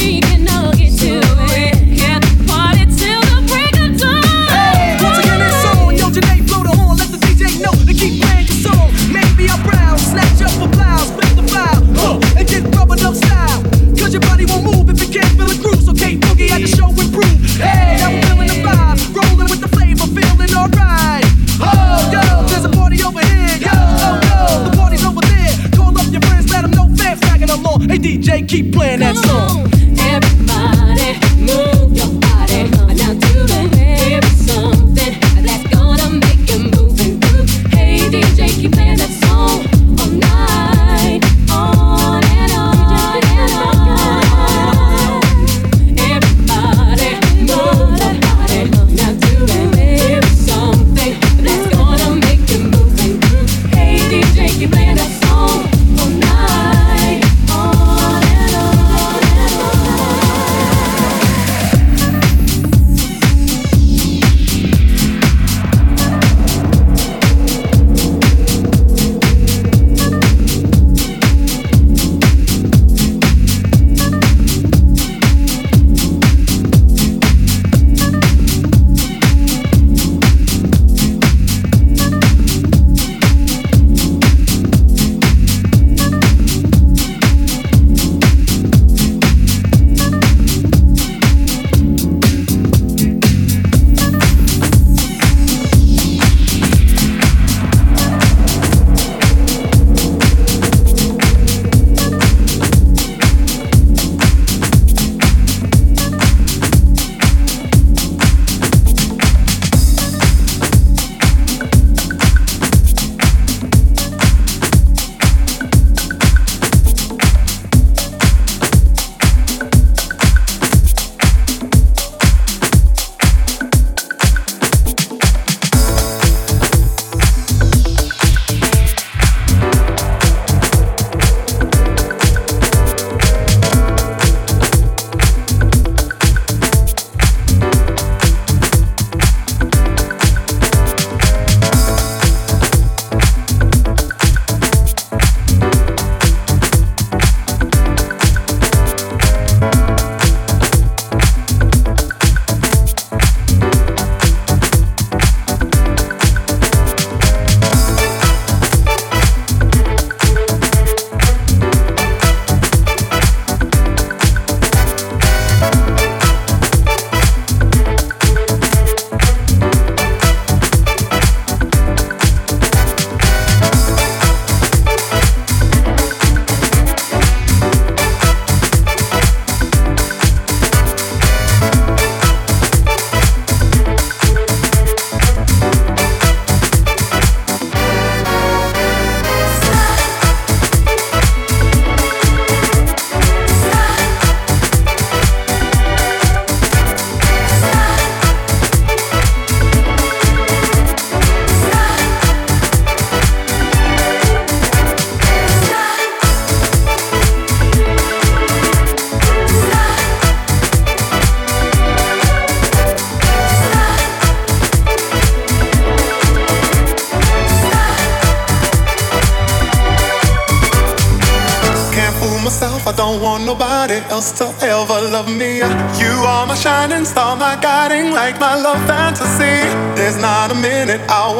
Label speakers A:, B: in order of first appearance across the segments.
A: need.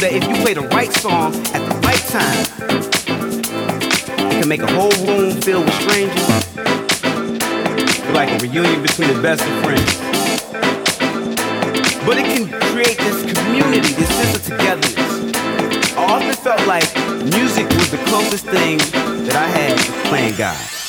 B: that
C: if you play the right song at the right time, it can make a whole room filled with strangers. It's like a reunion between the best of friends. But it can create this community, this sense of togetherness. I often felt like music was the closest thing that I had to playing God.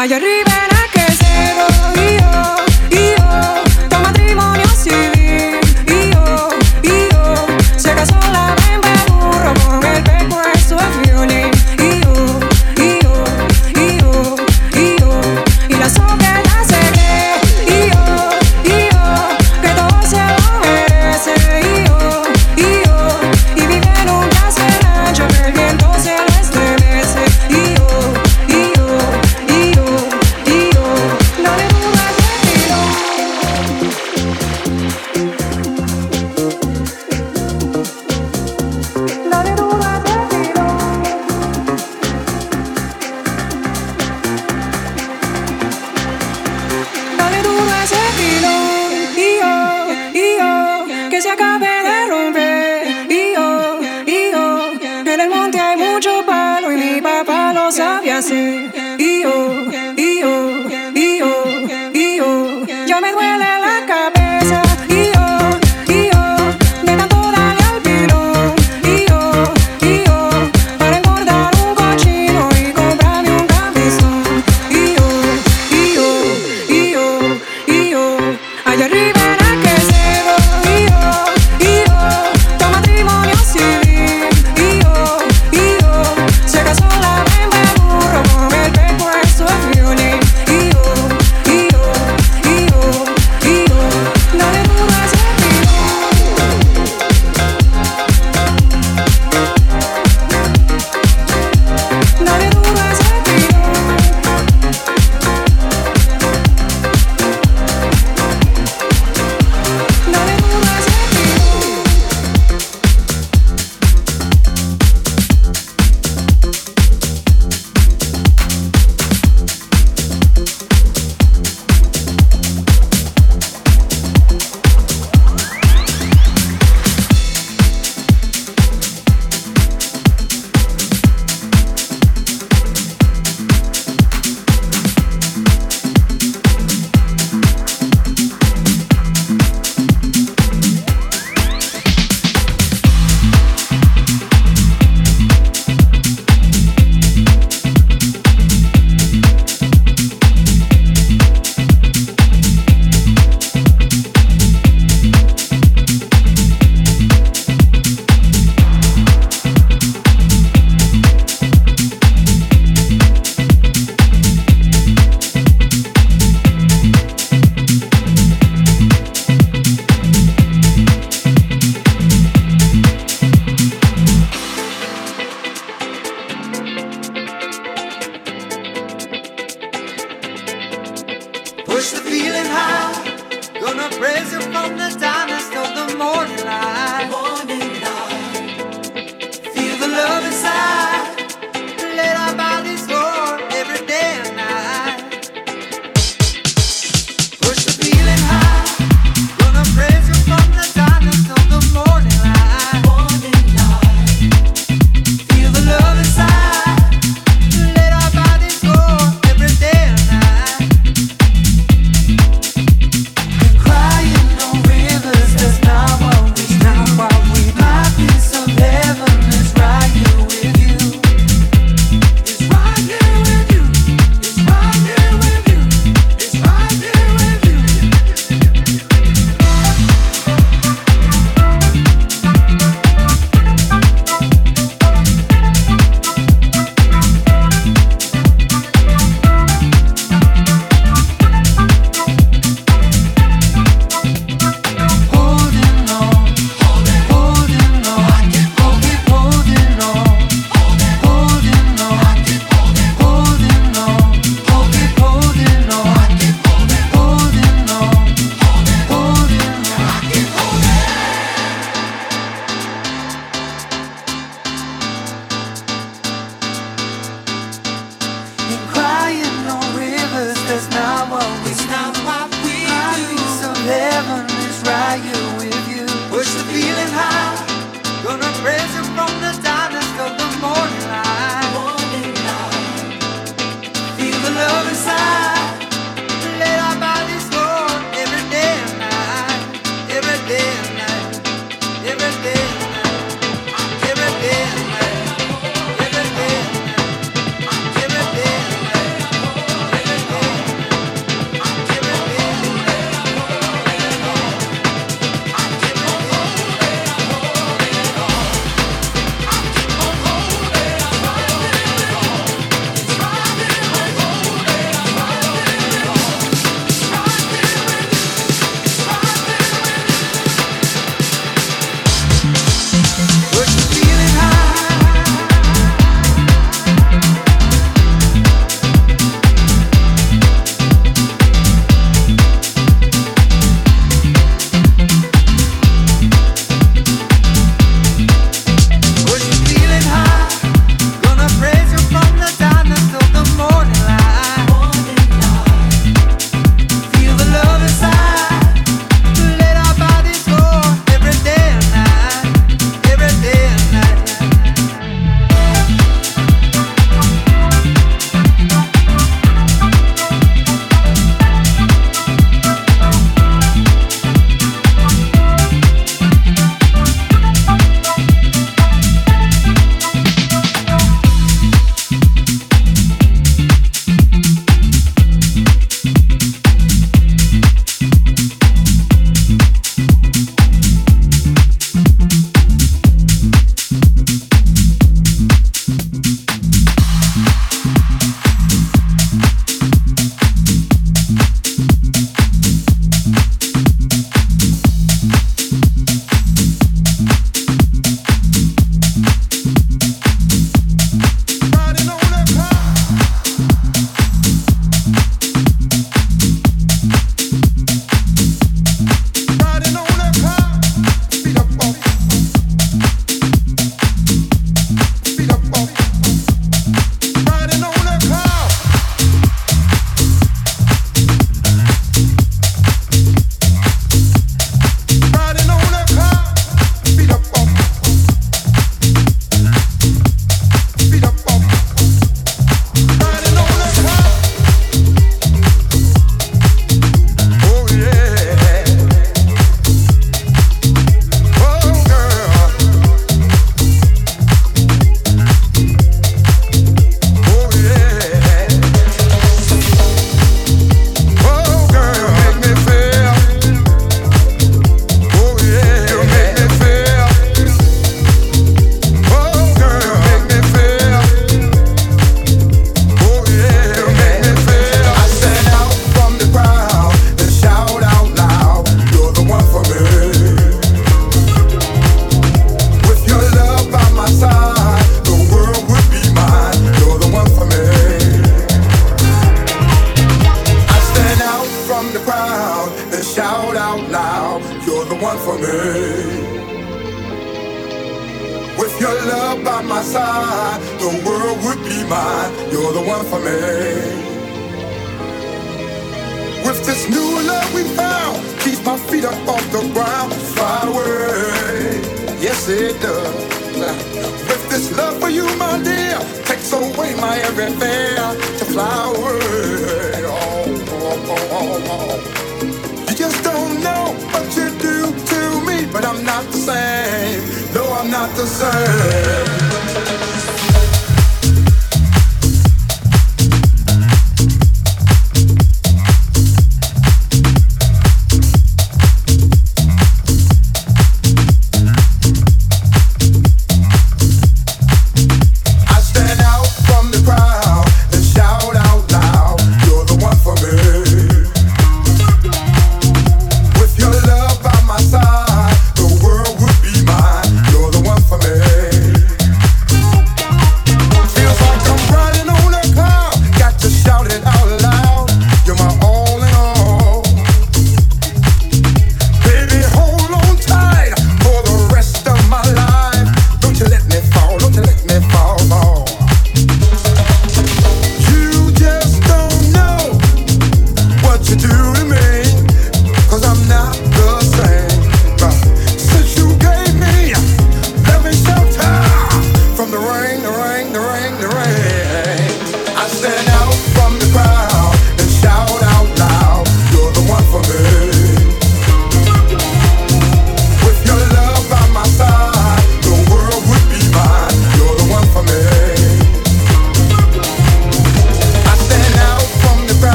B: allá arriba. Push the feeling high, gonna praise you from the
D: top.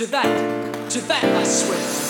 D: To
E: that,
F: to that I swear.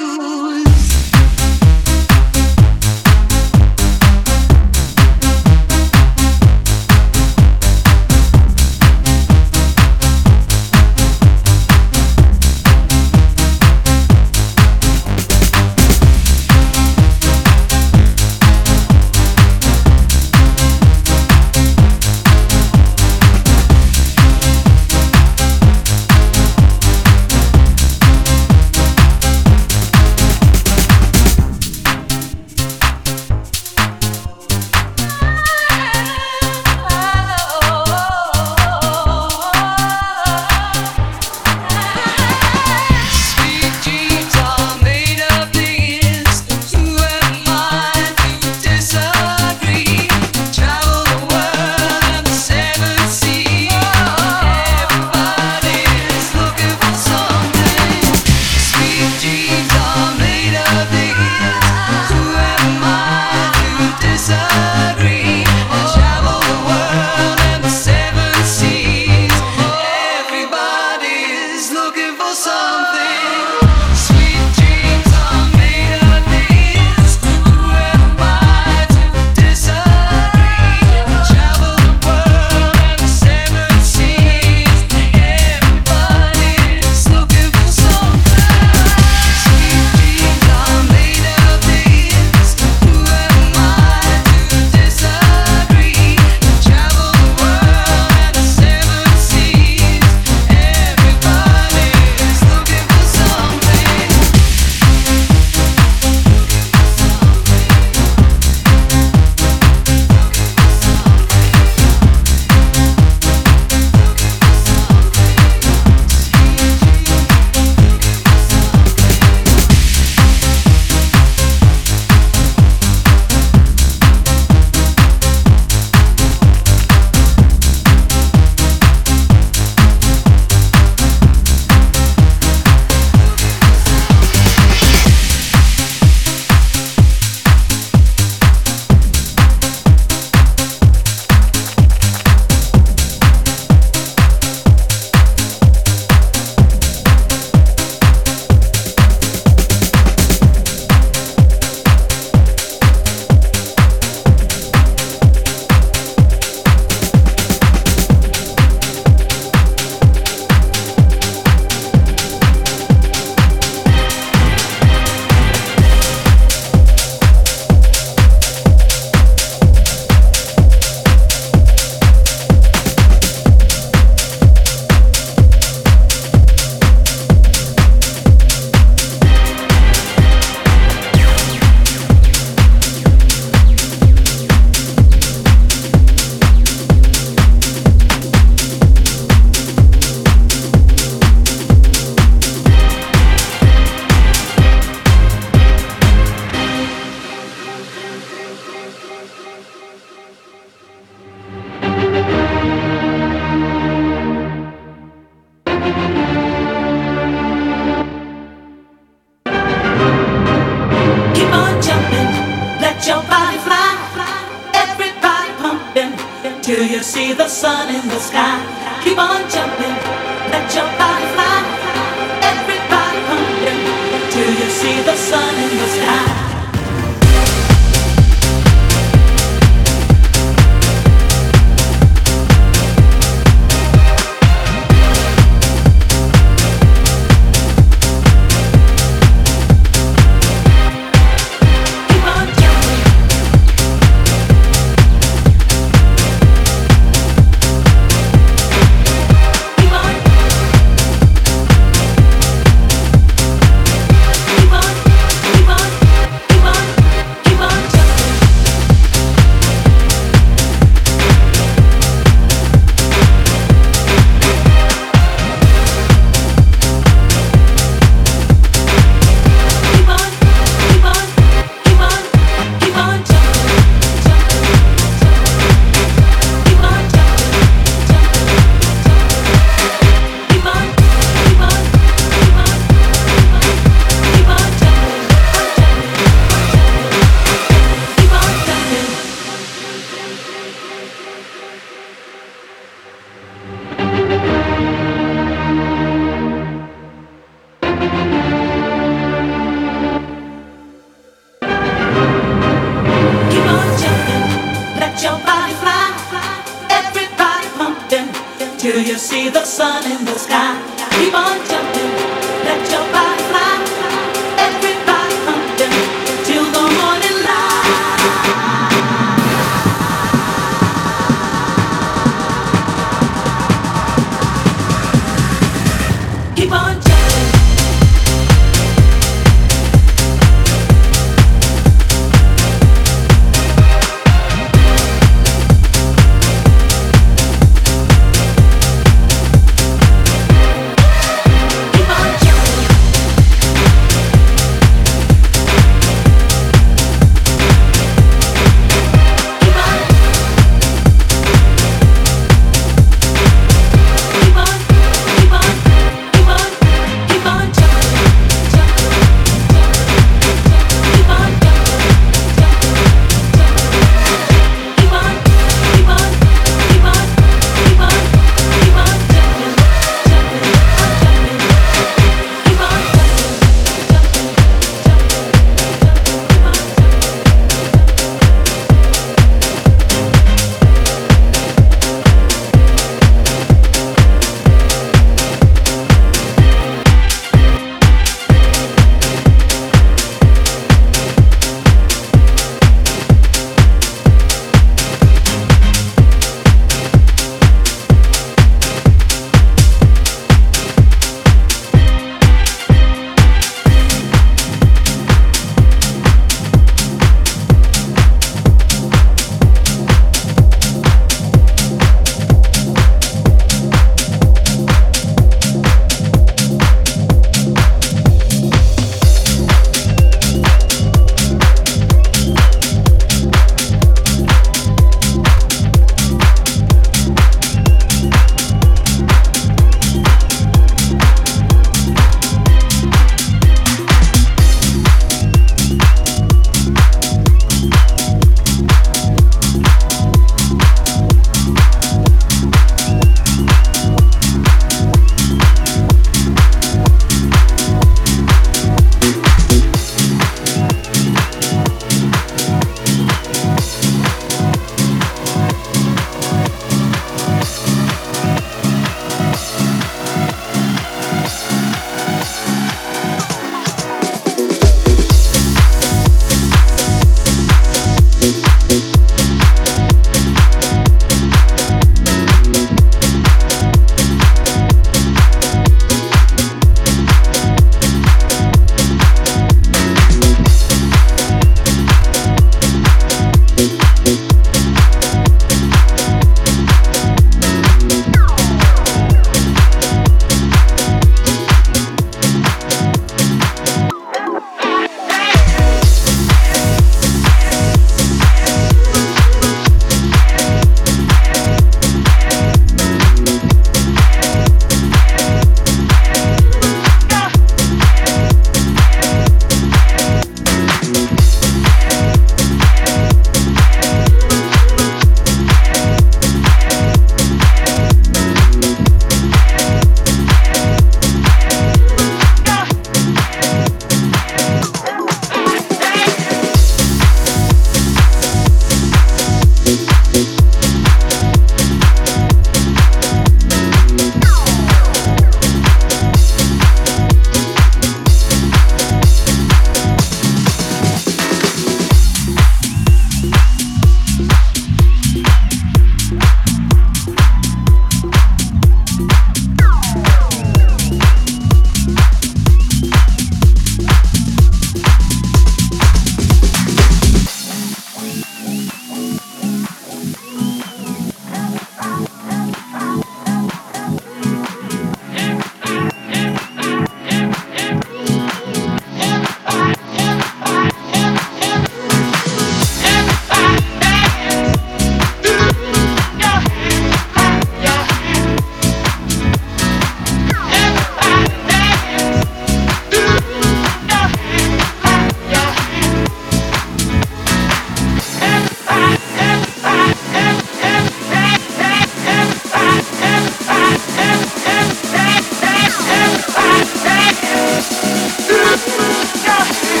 F: Yeah.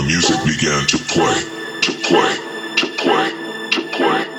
F: the music began to play, to play, to
B: play, to
G: play.